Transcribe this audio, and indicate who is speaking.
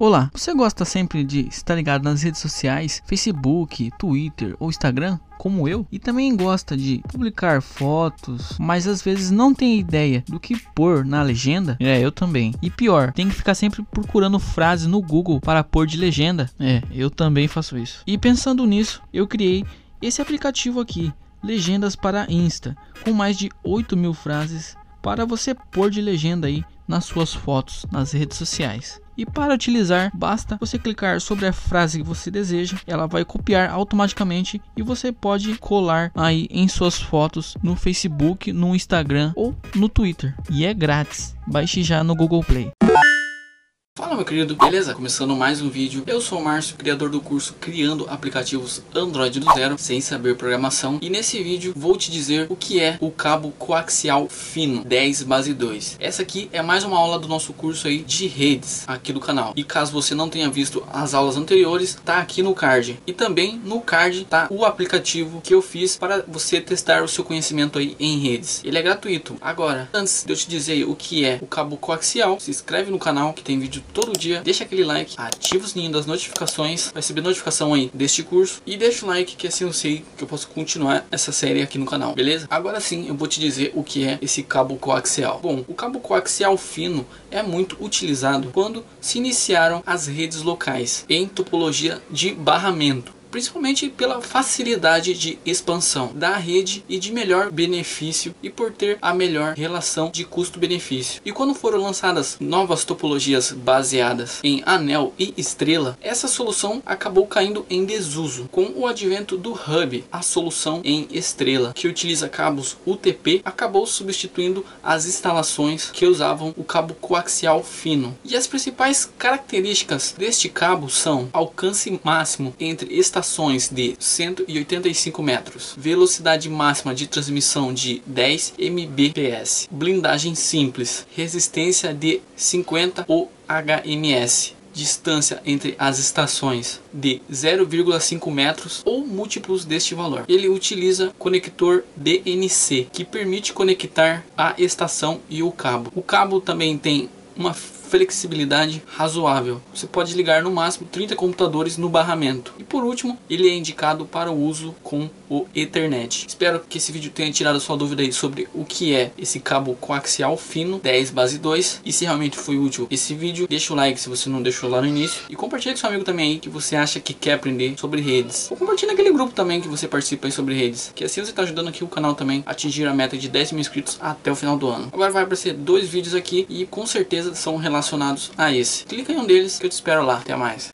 Speaker 1: Olá, você gosta sempre de estar ligado nas redes sociais, Facebook, Twitter ou Instagram? Como eu, e também gosta de publicar fotos, mas às vezes não tem ideia do que pôr na legenda? É, eu também. E pior, tem que ficar sempre procurando frases no Google para pôr de legenda? É, eu também faço isso. E pensando nisso, eu criei esse aplicativo aqui, Legendas para Insta, com mais de 8 mil frases para você pôr de legenda aí nas suas fotos nas redes sociais. E para utilizar, basta você clicar sobre a frase que você deseja, ela vai copiar automaticamente e você pode colar aí em suas fotos no Facebook, no Instagram ou no Twitter. E é grátis. Baixe já no Google Play.
Speaker 2: Fala meu querido, beleza? Começando mais um vídeo. Eu sou o Márcio, criador do curso Criando Aplicativos Android do Zero sem saber programação. E nesse vídeo vou te dizer o que é o cabo coaxial fino 10 base 2. Essa aqui é mais uma aula do nosso curso aí de redes aqui do canal. E caso você não tenha visto as aulas anteriores, tá aqui no card. E também no card tá o aplicativo que eu fiz para você testar o seu conhecimento aí em redes. Ele é gratuito. Agora, antes de eu te dizer o que é o cabo coaxial, se inscreve no canal que tem vídeo todo dia. Deixa aquele like, ativa o sininho das notificações, vai receber notificação aí deste curso. E deixa o like que assim eu sei que eu posso continuar essa série aqui no canal, beleza? Agora sim eu vou te dizer o que é esse cabo coaxial. Bom, o cabo coaxial fino é muito utilizado quando se iniciaram as redes locais em topologia de barramento principalmente pela facilidade de expansão da rede e de melhor benefício e por ter a melhor relação de custo-benefício. E quando foram lançadas novas topologias baseadas em anel e estrela, essa solução acabou caindo em desuso com o advento do hub, a solução em estrela, que utiliza cabos UTP, acabou substituindo as instalações que usavam o cabo coaxial fino. E as principais características deste cabo são alcance máximo entre estações estações de 185 metros, velocidade máxima de transmissão de 10 mbps, blindagem simples, resistência de 50 ohms, distância entre as estações de 0,5 metros ou múltiplos deste valor. Ele utiliza conector DNC, que permite conectar a estação e o cabo. O cabo também tem uma flexibilidade razoável. Você pode ligar no máximo 30 computadores no barramento. E por último, ele é indicado para o uso com o Ethernet. Espero que esse vídeo tenha tirado sua dúvida aí sobre o que é esse cabo coaxial fino 10 base 2 e se realmente foi útil esse vídeo, deixa o like se você não deixou lá no início e compartilha com seu amigo também aí que você acha que quer aprender sobre redes. Ou compartilha naquele grupo também que você participa aí sobre redes, que assim você está ajudando aqui o canal também a atingir a meta de 10 mil inscritos até o final do ano. Agora vai aparecer dois vídeos aqui e com certeza são relacionados a esse. Clica em um deles que eu te espero lá. Até mais.